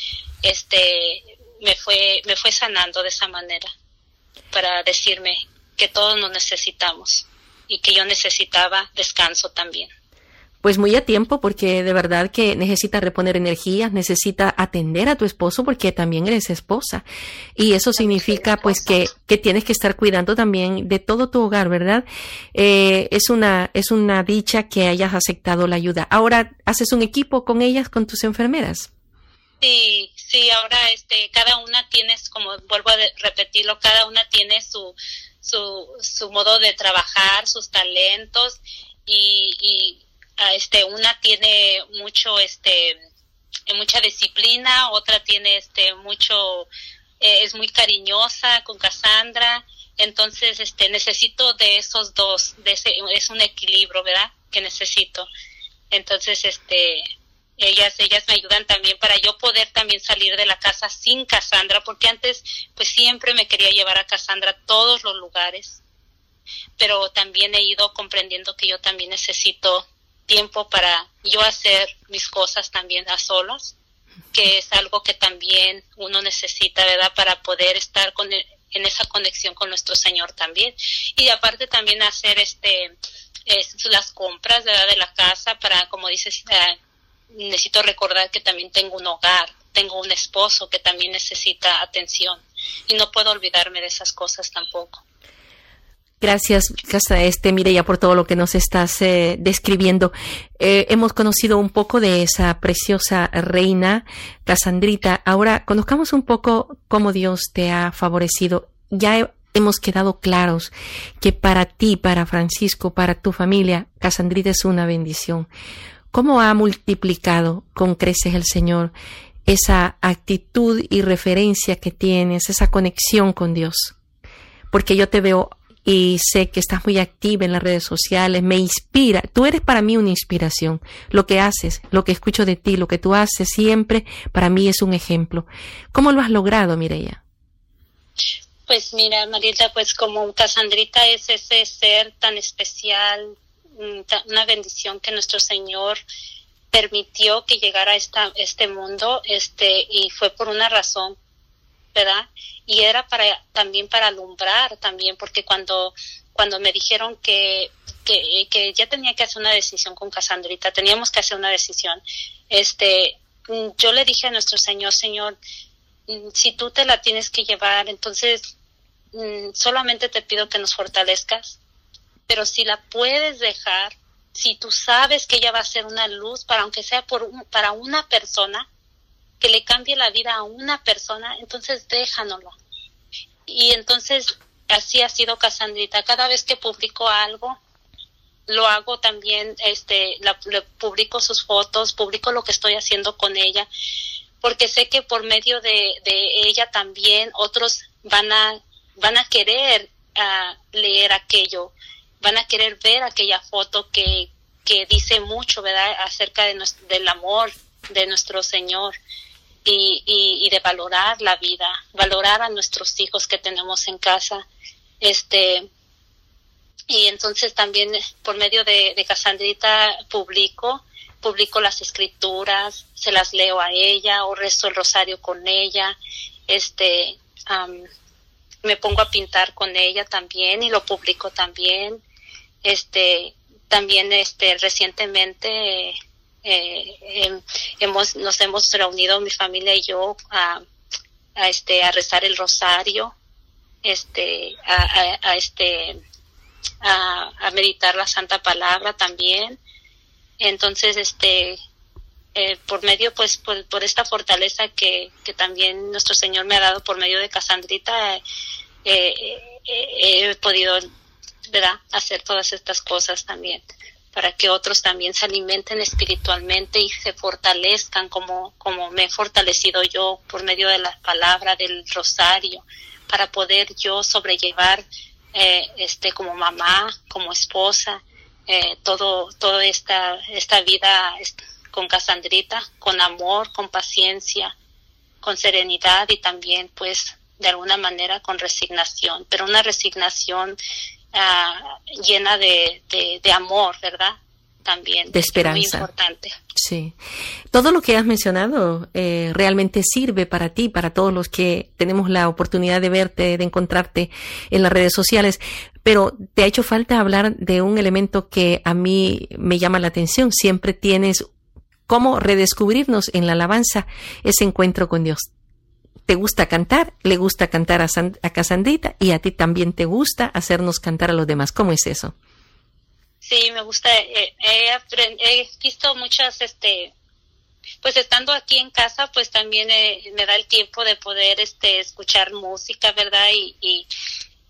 este, me fue, me fue sanando de esa manera para decirme que todos nos necesitamos y que yo necesitaba descanso también. Pues muy a tiempo, porque de verdad que necesita reponer energía, necesita atender a tu esposo, porque también eres esposa. Y eso significa pues que, que tienes que estar cuidando también de todo tu hogar, ¿verdad? Eh, es una, es una dicha que hayas aceptado la ayuda. Ahora, ¿haces un equipo con ellas, con tus enfermeras? Sí, sí, ahora este, cada una tiene, como vuelvo a repetirlo, cada una tiene su, su, su modo de trabajar, sus talentos y, y ah, este, una tiene mucho, este, mucha disciplina, otra tiene este, mucho, eh, es muy cariñosa con Cassandra, entonces este, necesito de esos dos, de ese, es un equilibrio, ¿verdad? Que necesito. Entonces, este, ellas ellas me ayudan también para yo poder también salir de la casa sin Cassandra porque antes pues siempre me quería llevar a Cassandra a todos los lugares pero también he ido comprendiendo que yo también necesito tiempo para yo hacer mis cosas también a solas que es algo que también uno necesita verdad para poder estar con e, en esa conexión con nuestro Señor también y aparte también hacer este las compras ¿verdad? de la casa para como dices eh, necesito recordar que también tengo un hogar, tengo un esposo que también necesita atención y no puedo olvidarme de esas cosas tampoco. Gracias, este Mireya, por todo lo que nos estás eh, describiendo. Eh, hemos conocido un poco de esa preciosa reina, Casandrita. Ahora, conozcamos un poco cómo Dios te ha favorecido. Ya hemos quedado claros que para ti, para Francisco, para tu familia, Casandrita es una bendición. ¿Cómo ha multiplicado con creces el Señor esa actitud y referencia que tienes, esa conexión con Dios? Porque yo te veo y sé que estás muy activa en las redes sociales, me inspira. Tú eres para mí una inspiración. Lo que haces, lo que escucho de ti, lo que tú haces siempre, para mí es un ejemplo. ¿Cómo lo has logrado, Mireya? Pues mira, Marilda, pues como Casandrita es ese ser tan especial, una bendición que nuestro Señor permitió que llegara a esta, este mundo, este, y fue por una razón, ¿verdad? Y era para, también para alumbrar también, porque cuando, cuando me dijeron que, que, ya tenía que hacer una decisión con Casandrita, teníamos que hacer una decisión, este, yo le dije a nuestro Señor, Señor, Mm, si tú te la tienes que llevar, entonces mm, solamente te pido que nos fortalezcas, pero si la puedes dejar, si tú sabes que ella va a ser una luz, para aunque sea por para una persona, que le cambie la vida a una persona, entonces déjanoslo. Y entonces así ha sido Casandrita. Cada vez que publico algo, lo hago también, este, la, le publico sus fotos, publico lo que estoy haciendo con ella porque sé que por medio de, ella también otros van a, van a querer ah, leer aquello, van a querer ver aquella foto que, que dice mucho, ¿verdad?, acerca de del amor de nuestro Señor y, y, de valorar la vida, valorar a nuestros hijos que tenemos en casa. Este, y entonces también por medio de, de Casandrita publico publico las escrituras, se las leo a ella o rezo el rosario con ella, este, me pongo a pintar con ella también y lo publico también, este, también este, recientemente eh, em, hemos, nos hemos reunido mi familia y yo a, a este, a rezar el rosario, este, a, a este, a, a meditar la Santa Palabra también. Entonces, este, eh, por medio, pues, por, esta fortaleza que, que, también nuestro Señor me ha dado por medio de Casandrita, eh, he podido, ¿verdad?, hacer todas estas cosas también para que otros también se alimenten espiritualmente y se fortalezcan como, como me he fortalecido yo por medio de la palabra del rosario, para poder yo sobrellevar este como mamá, como esposa, eh, todo, toda esta, esta vida con Casandrita, con amor, con paciencia, con serenidad y también pues de alguna manera con resignación, pero una resignación ah, llena de, de, amor, ¿verdad? También. De esperanza. Muy importante. Sí. Todo lo que has mencionado eh, realmente sirve para ti, para todos los que tenemos la oportunidad de verte, de encontrarte en las redes sociales pero te ha hecho falta hablar de un elemento que a mí me llama la atención. Siempre tienes cómo redescubrirnos en la alabanza ese encuentro con Dios. Te gusta cantar, le gusta cantar a, a Casandrita y a ti también te gusta hacernos cantar a los demás. ¿Cómo es eso? Sí, me gusta. Eh, he, visto muchas, este, pues estando aquí en casa, pues también eh, me da el tiempo de poder, este, escuchar música, ¿verdad? y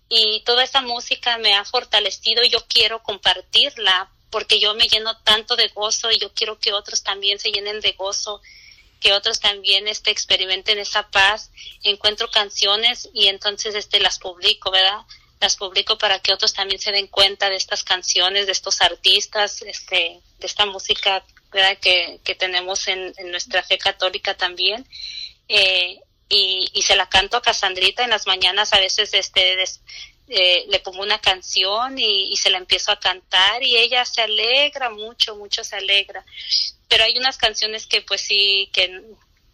y toda esa música me ha fortalecido y yo quiero compartirla porque yo me lleno tanto de gozo y yo quiero que otros también se llenen de gozo, que otros también este, experimenten esa paz. Encuentro canciones y entonces este, las publico, ¿verdad? Las publico para que otros también se den cuenta de estas canciones, de estos artistas, este, de esta música ¿verdad? Que, que tenemos en, nuestra fe católica también. Eh, y, y se la canto a Casandrita en las mañanas, a veces este, eh, le pongo una canción y, se la empiezo a cantar y ella se alegra mucho, mucho se alegra. Pero hay unas canciones que pues sí, que,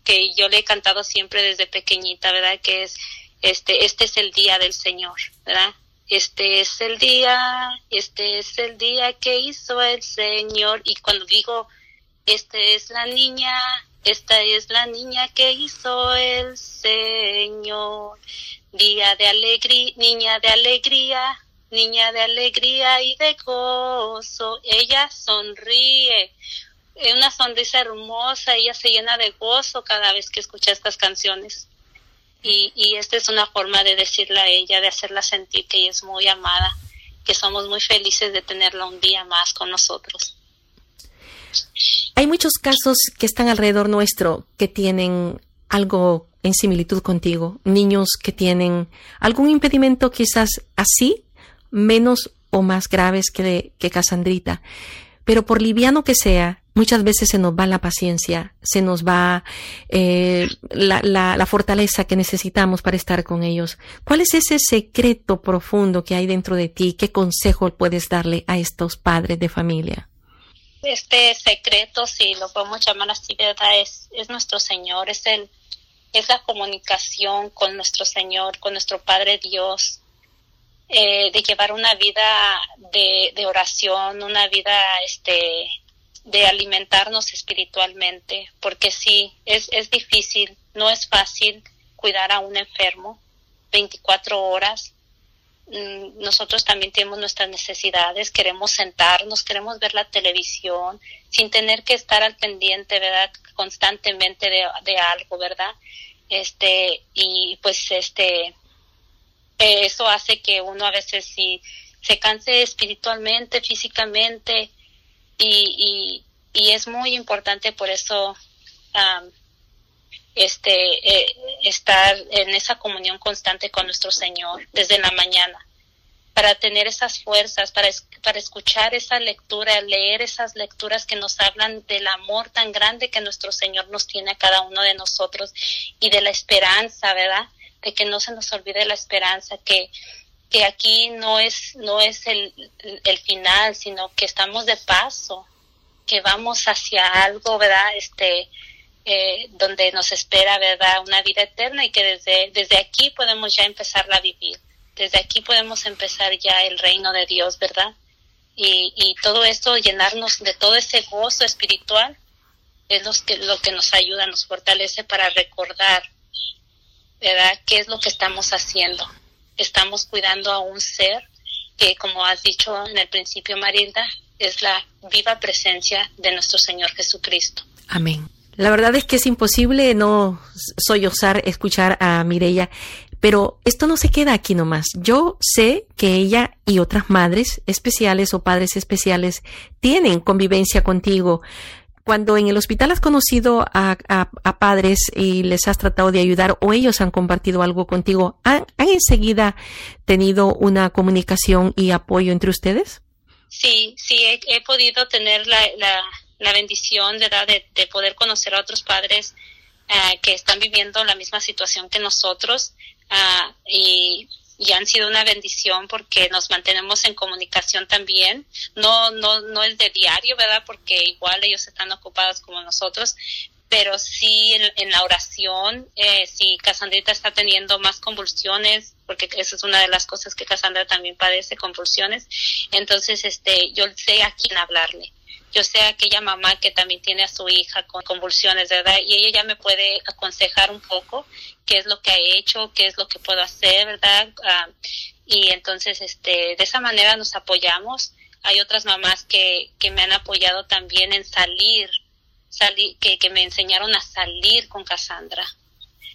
que yo le he cantado siempre desde pequeñita, ¿verdad? Que es, este, este es el día del Señor, ¿verdad? Este es el día, este es el día que hizo el Señor. Y cuando digo, este es la niña, esta es la niña que hizo el Señor. Día de alegría, niña de alegría, niña de alegría y de gozo. Ella sonríe, una sonrisa hermosa, ella se llena de gozo cada vez que escucha estas canciones. Y, y esta es una forma de decirle a ella, de hacerla sentir que ella es muy amada, que somos muy felices de tenerla un día más con nosotros. Hay muchos casos que están alrededor nuestro que tienen algo en similitud contigo, niños que tienen algún impedimento quizás así, menos o más graves que, que Casandrita. Pero por liviano que sea, muchas veces se nos va la paciencia, se nos va eh, la, la, la, fortaleza que necesitamos para estar con ellos. ¿Cuál es ese secreto profundo que hay dentro de ti? ¿Qué consejo puedes darle a estos padres de familia? Este secreto, si lo podemos llamar así, ¿verdad? Es, es nuestro Señor, es el, es la comunicación con nuestro Señor, con nuestro Padre Dios, eh, de llevar una vida de, de, oración, una vida este, de alimentarnos espiritualmente, porque sí, es, es difícil, no es fácil cuidar a un enfermo 24 horas. Mm, nosotros también tenemos nuestras necesidades, queremos sentarnos, queremos ver la televisión sin tener que estar al pendiente, ¿verdad? Constantemente de, de algo, ¿verdad? Este, y pues este, eso hace que uno a veces sí se canse espiritualmente, físicamente, y, y, es muy importante por eso este eh, estar en esa comunión constante con nuestro Señor desde la mañana para tener esas fuerzas, para, para escuchar esa lectura, leer esas lecturas que nos hablan del amor tan grande que nuestro Señor nos tiene a cada uno de nosotros y de la esperanza, ¿verdad? De que no se nos olvide la esperanza, que, que aquí no es, no es el, el final, sino que estamos de paso, que vamos hacia algo, ¿verdad? Este, eh, donde nos espera, ¿verdad? Una vida eterna y que desde, desde aquí podemos ya empezarla a vivir desde aquí podemos empezar ya el reino de Dios, ¿verdad? Y, y todo esto, llenarnos de todo ese gozo espiritual, es lo que, lo que nos ayuda, nos fortalece para recordar, ¿verdad? ¿Qué es lo que estamos haciendo? Estamos cuidando a un ser que, como has dicho en el principio, Marilda, es la viva presencia de nuestro Señor Jesucristo. Amén. La verdad es que es imposible no sollozar escuchar a Mireya pero esto no se queda aquí nomás. Yo sé que ella y otras madres especiales o padres especiales tienen convivencia contigo. Cuando en el hospital has conocido a, padres y les has tratado de ayudar o ellos han compartido algo contigo, ¿han, enseguida tenido una comunicación y apoyo entre ustedes? Sí, sí, he, podido tener la, la bendición de, de, de, poder conocer a otros padres uh, que están viviendo la misma situación que nosotros uh, y, y, han sido una bendición porque nos mantenemos en comunicación también. No, no, no es de diario, ¿verdad? Porque igual ellos están ocupados como nosotros, pero sí en, en la oración, eh, si Casandrita está teniendo más convulsiones, porque esa es una de las cosas que Casandra también padece, convulsiones, entonces este, yo sé a quién hablarle yo sé aquella mamá que también tiene a su hija con convulsiones, ¿verdad? Y ella ya me puede aconsejar un poco qué es lo que ha hecho, qué es lo que puedo hacer, ¿verdad? Uh, y entonces, este, de esa manera nos apoyamos. Hay otras mamás que, que me han apoyado también en salir, salir que, que me enseñaron a salir con Cassandra,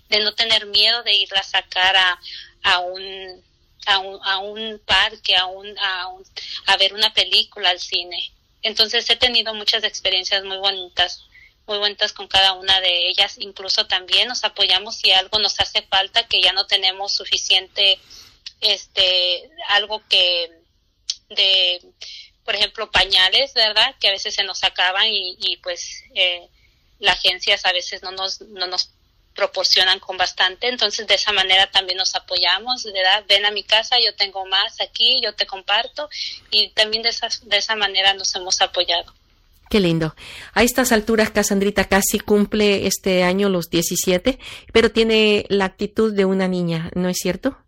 de no tener miedo de irla a sacar a, a un a un, a un parque, a un, a un, a ver una película al cine entonces he tenido muchas experiencias muy bonitas, muy bonitas con cada una de ellas. Incluso también nos apoyamos si algo nos hace falta, que ya no tenemos suficiente, este, algo que de, por ejemplo, pañales, ¿verdad? Que a veces se nos acaban y, y pues eh, las agencias a veces no nos, no nos proporcionan con bastante, entonces de esa manera también nos apoyamos, ¿verdad? Ven a mi casa, yo tengo más aquí, yo te comparto y también de esa, de esa manera nos hemos apoyado. Qué lindo. A estas alturas, Casandrita casi cumple este año los 17, pero tiene la actitud de una niña, ¿no es cierto?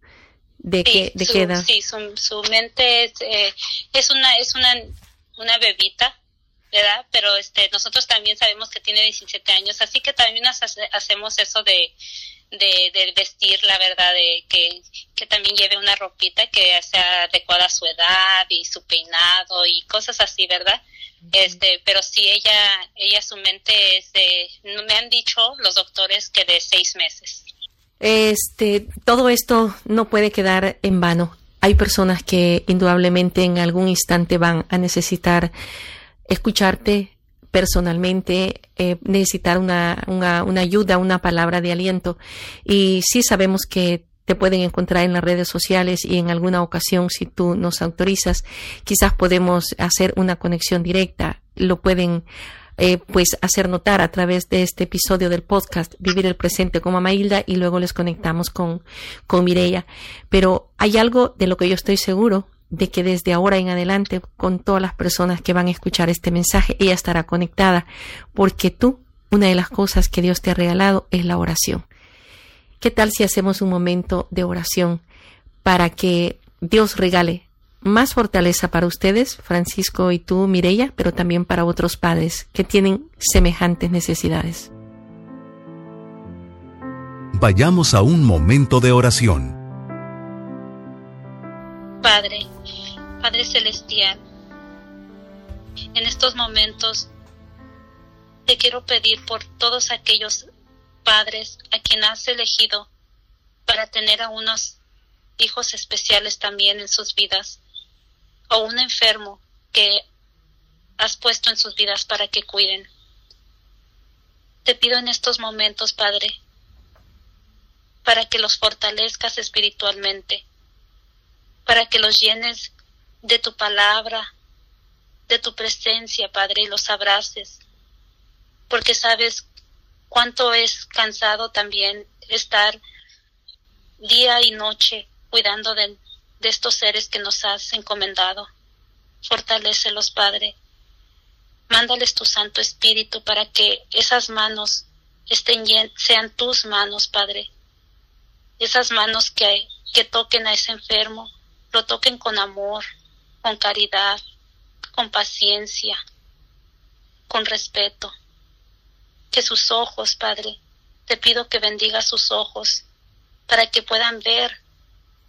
¿De, sí, qué, de su, qué edad? Sí, su, su mente es, eh, es, una, es una, una bebita, ¿verdad? Pero este, nosotros también sabemos que tiene 17 años, así que también hace, hacemos eso de, de, de, vestir, la verdad, de que, que también lleve una ropita que sea adecuada a su edad y su peinado y cosas así, ¿verdad? Este, pero sí ella, ella su mente es de, me han dicho los doctores que de seis meses. Este, todo esto no puede quedar en vano. Hay personas que indudablemente en algún instante van a necesitar escucharte personalmente, eh, necesitar una, una, una ayuda, una palabra de aliento. Y sí sabemos que te pueden encontrar en las redes sociales y en alguna ocasión, si tú nos autorizas, quizás podemos hacer una conexión directa. Lo pueden eh, pues hacer notar a través de este episodio del podcast Vivir el Presente con Mamá Hilda y luego les conectamos con, con Mireia. Pero hay algo de lo que yo estoy seguro de que desde ahora en adelante con todas las personas que van a escuchar este mensaje, ella estará conectada porque tú, una de las cosas que Dios te ha regalado es la oración. ¿Qué tal si hacemos un momento de oración para que Dios regale más fortaleza para ustedes, Francisco y tú, Mireya, pero también para otros padres que tienen semejantes necesidades. Vayamos a un momento de oración. Padre, Padre Celestial, en estos momentos te quiero pedir por todos aquellos padres a quien has elegido para tener a unos hijos especiales también en sus vidas o un enfermo que has puesto en sus vidas para que cuiden. Te pido en estos momentos, Padre, para que los fortalezcas espiritualmente, para que los llenes de tu palabra, de tu presencia, Padre, y los abraces, porque sabes cuánto es cansado también estar día y noche cuidando de, de estos seres que nos has encomendado. Fortalécelos, Padre. Mándales tu Santo Espíritu para que esas manos estén sean tus manos, Padre. Esas manos que, que toquen a ese enfermo, lo toquen con amor, con caridad, con paciencia, con respeto. Que sus ojos, Padre, te pido que bendiga sus ojos para que puedan ver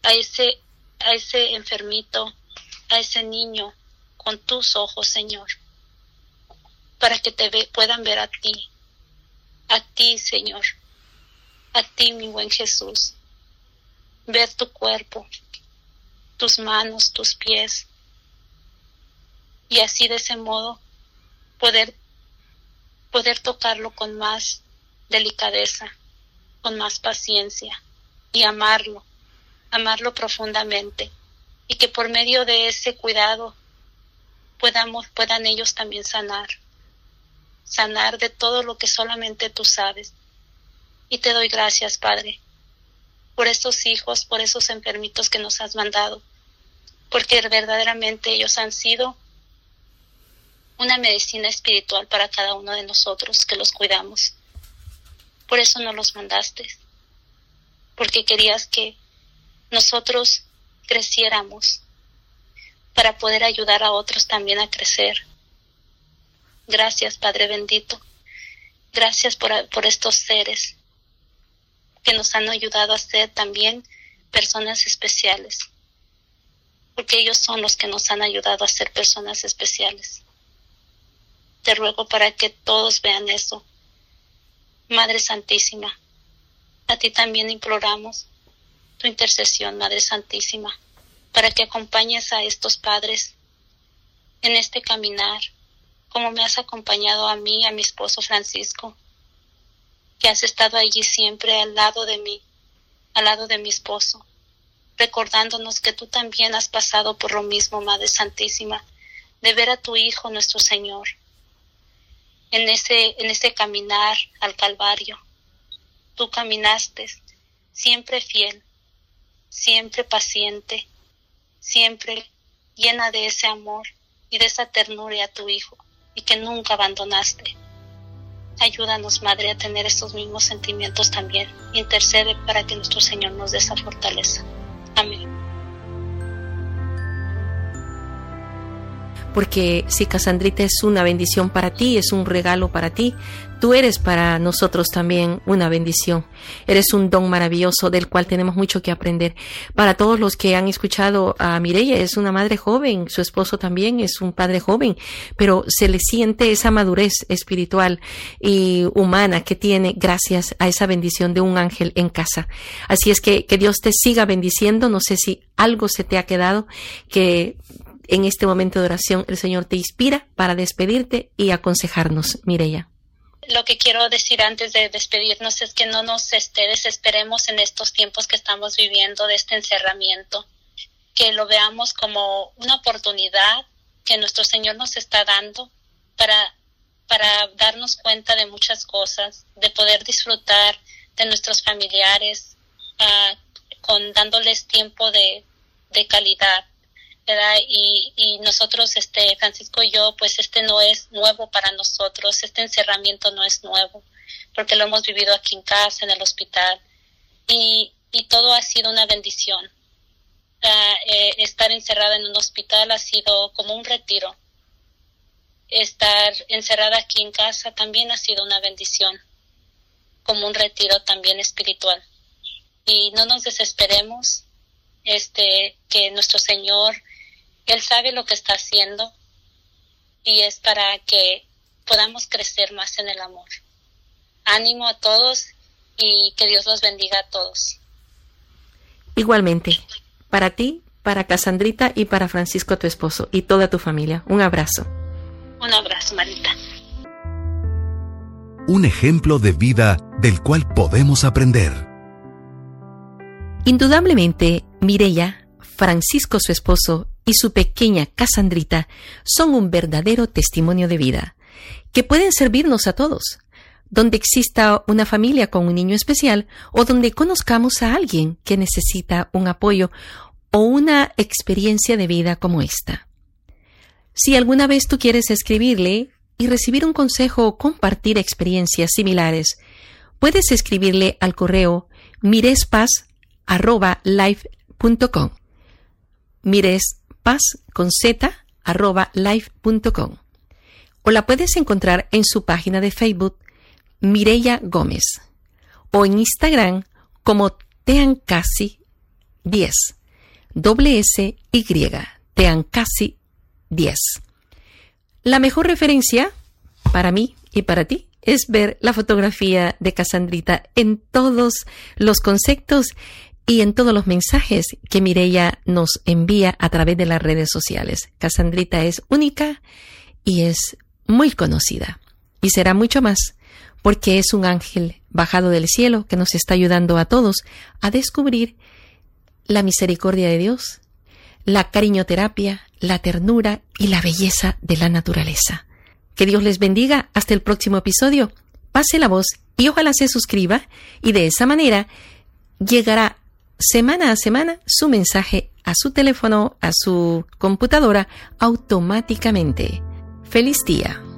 a ese a ese enfermito, a ese niño con tus ojos, Señor, para que te puedan ver a ti, a ti, Señor, a ti, mi buen Jesús, ver tu cuerpo, tus manos, tus pies, y así de ese modo poder poder tocarlo con más delicadeza, con más paciencia y amarlo amarlo profundamente y que por medio de ese cuidado podamos, puedan ellos también sanar, sanar de todo lo que solamente tú sabes. Y te doy gracias, Padre, por estos hijos, por esos enfermitos que nos has mandado, porque verdaderamente ellos han sido una medicina espiritual para cada uno de nosotros que los cuidamos. Por eso no los mandaste, porque querías que nosotros creciéramos para poder ayudar a otros también a crecer. Gracias, Padre bendito. Gracias por, por estos seres que nos han ayudado a ser también personas especiales, porque ellos son los que nos han ayudado a ser personas especiales. Te ruego para que todos vean eso. Madre Santísima, a ti también imploramos tu intercesión, Madre Santísima, para que acompañes a estos padres en este caminar, como me has acompañado a mí, a mi esposo Francisco, que has estado allí siempre al lado de mí, al lado de mi esposo, recordándonos que tú también has pasado por lo mismo, Madre Santísima, de ver a tu Hijo nuestro Señor en ese, en ese caminar al Calvario. Tú caminaste siempre fiel, siempre paciente, siempre llena de ese amor y de esa ternura a tu Hijo, y que nunca abandonaste. Ayúdanos, Madre, a tener estos mismos sentimientos también. Intercede para que nuestro Señor nos dé esa fortaleza. Amén. Porque si Casandrita es una bendición para ti, es un regalo para ti, tú eres para nosotros también una bendición. Eres un don maravilloso del cual tenemos mucho que aprender. Para todos los que han escuchado a Mireya, es una madre joven, su esposo también es un padre joven, pero se le siente esa madurez espiritual y humana que tiene gracias a esa bendición de un ángel en casa. Así es que que Dios te siga bendiciendo. No sé si algo se te ha quedado que en este momento de oración el Señor te inspira para despedirte y aconsejarnos, Mireya. Lo que quiero decir antes de despedirnos es que no nos este, desesperemos en estos tiempos que estamos viviendo de este encerramiento, que lo veamos como una oportunidad que nuestro Señor nos está dando para, para darnos cuenta de muchas cosas, de poder disfrutar de nuestros familiares, uh, con dándoles tiempo de, de calidad y, nosotros, este, Francisco y yo, pues este no es nuevo para nosotros, este encerramiento no es nuevo, porque lo hemos vivido aquí en casa, en el hospital, y, y todo ha sido una bendición. Eh, estar encerrada en un hospital ha sido como un retiro. Estar encerrada aquí en casa también ha sido una bendición, como un retiro también espiritual. Y no nos desesperemos, este, que nuestro Señor él sabe lo que está haciendo y es para que podamos crecer más en el amor. Ánimo a todos y que Dios los bendiga a todos. Igualmente, para ti, para Casandrita y para Francisco, tu esposo, y toda tu familia. Un abrazo. Un abrazo, Marita. Un ejemplo de vida del cual podemos aprender. Indudablemente, Mireya, Francisco, su esposo, y su pequeña Casandrita son un verdadero testimonio de vida, que pueden servirnos a todos, donde exista una familia con un niño especial o donde conozcamos a alguien que necesita un apoyo o una experiencia de vida como esta. Si alguna vez tú quieres escribirle y recibir un consejo o compartir experiencias similares, puedes escribirle al correo mirespaz.life.com. Mires con z o la puedes encontrar en su página de Facebook Mireya Gómez o en Instagram como Teancasi 10 doble S Y Teancasi 10 La mejor referencia para mí y para ti es ver la fotografía de Casandrita en todos los conceptos y en todos los mensajes que Mireya nos envía a través de las redes sociales. Casandrita es única y es muy conocida. Y será mucho más, porque es un ángel bajado del cielo que nos está ayudando a todos a descubrir la misericordia de Dios, la cariñoterapia, la ternura y la belleza de la naturaleza. Que Dios les bendiga. Hasta el próximo episodio. Pase la voz y ojalá se suscriba y de esa manera llegará semana a semana su mensaje a su teléfono, a su computadora, automáticamente. ¡Feliz día!